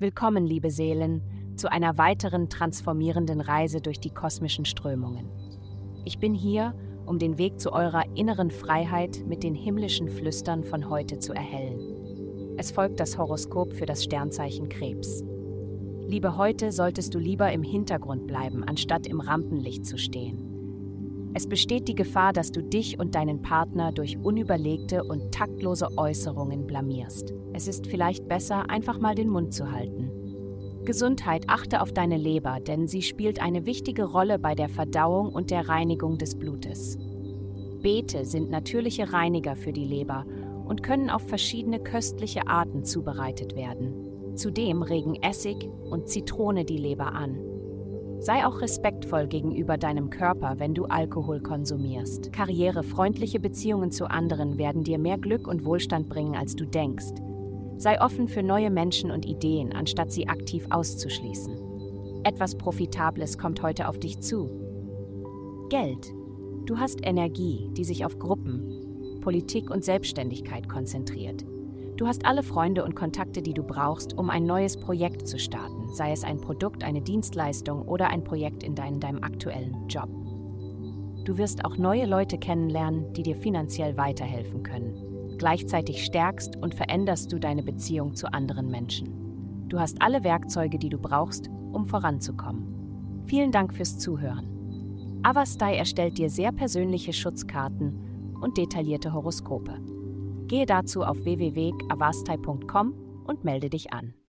Willkommen, liebe Seelen, zu einer weiteren transformierenden Reise durch die kosmischen Strömungen. Ich bin hier, um den Weg zu eurer inneren Freiheit mit den himmlischen Flüstern von heute zu erhellen. Es folgt das Horoskop für das Sternzeichen Krebs. Liebe heute solltest du lieber im Hintergrund bleiben, anstatt im Rampenlicht zu stehen. Es besteht die Gefahr, dass du dich und deinen Partner durch unüberlegte und taktlose Äußerungen blamierst. Es ist vielleicht besser, einfach mal den Mund zu halten. Gesundheit achte auf deine Leber, denn sie spielt eine wichtige Rolle bei der Verdauung und der Reinigung des Blutes. Beete sind natürliche Reiniger für die Leber und können auf verschiedene köstliche Arten zubereitet werden. Zudem regen Essig und Zitrone die Leber an. Sei auch respektvoll gegenüber deinem Körper, wenn du Alkohol konsumierst. Karrierefreundliche Beziehungen zu anderen werden dir mehr Glück und Wohlstand bringen, als du denkst. Sei offen für neue Menschen und Ideen, anstatt sie aktiv auszuschließen. Etwas Profitables kommt heute auf dich zu. Geld. Du hast Energie, die sich auf Gruppen, Politik und Selbstständigkeit konzentriert. Du hast alle Freunde und Kontakte, die du brauchst, um ein neues Projekt zu starten, sei es ein Produkt, eine Dienstleistung oder ein Projekt in dein, deinem aktuellen Job. Du wirst auch neue Leute kennenlernen, die dir finanziell weiterhelfen können. Gleichzeitig stärkst und veränderst du deine Beziehung zu anderen Menschen. Du hast alle Werkzeuge, die du brauchst, um voranzukommen. Vielen Dank fürs Zuhören. Avastai erstellt dir sehr persönliche Schutzkarten und detaillierte Horoskope. Gehe dazu auf www.avastai.com und melde dich an.